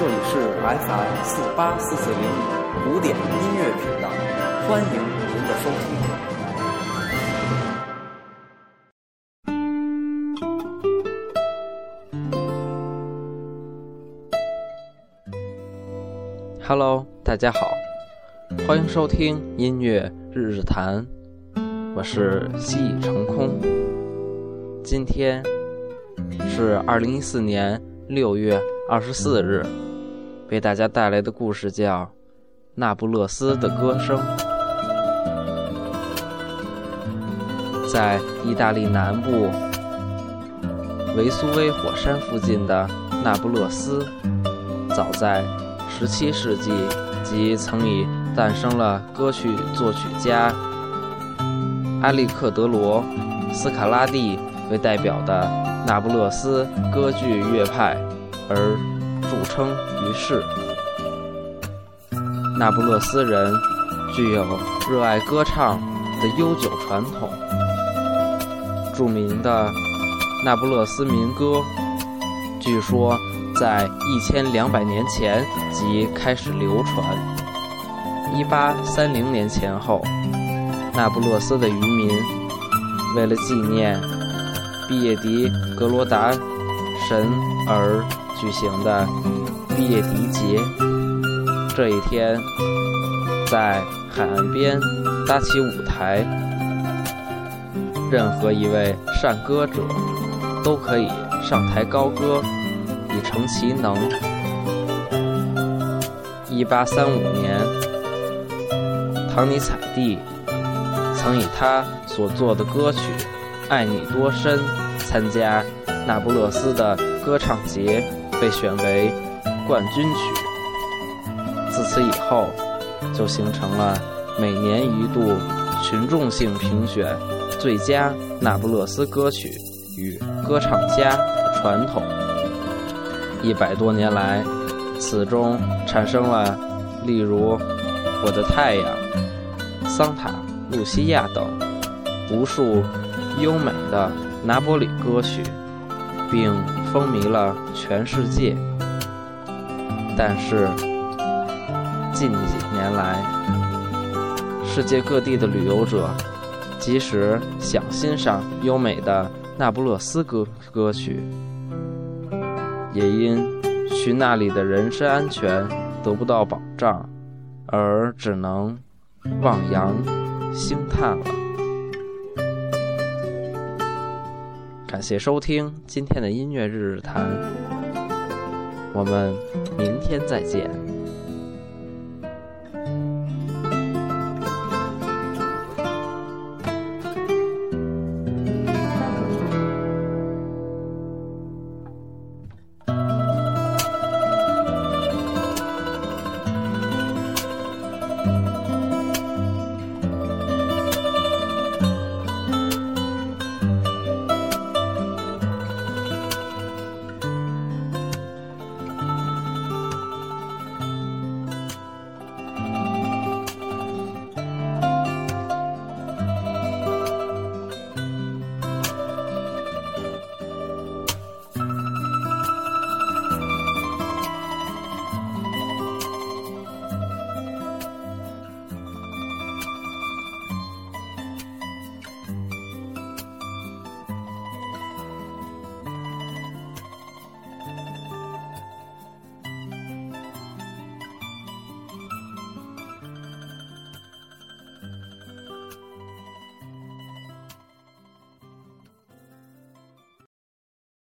这里是 FM 四八四四零五古典音乐频道，欢迎您的收听。Hello，大家好，欢迎收听音乐日日谈，我是西已成空。今天是二零一四年六月二十四日，为大家带来的故事叫《那不勒斯的歌声》。在意大利南部维苏威火山附近的那不勒斯，早在17世纪即曾以诞生了歌曲作曲家埃利克德罗·斯卡拉蒂为代表的那不勒斯歌剧乐派而著称于世。那不勒斯人具有热爱歌唱的悠久传统。著名的那不勒斯民歌，据说在一千两百年前即开始流传。一八三零年前后，那不勒斯的渔民为了纪念毕业迪格罗达神而举行的毕业迪节。这一天，在海岸边搭起舞台。任何一位善歌者都可以上台高歌，以成其能。一八三五年，唐尼采蒂曾以他所作的歌曲《爱你多深》参加那不勒斯的歌唱节，被选为冠军曲。自此以后，就形成了每年一度群众性评选。最佳那不勒斯歌曲与歌唱家的传统，一百多年来，此中产生了例如《我的太阳》《桑塔露西亚》等无数优美的拿波里歌曲，并风靡了全世界。但是近几年来，世界各地的旅游者。即使想欣赏优美的那不勒斯歌歌曲，也因去那里的人身安全得不到保障，而只能望洋兴叹了。感谢收听今天的音乐日日谈，我们明天再见。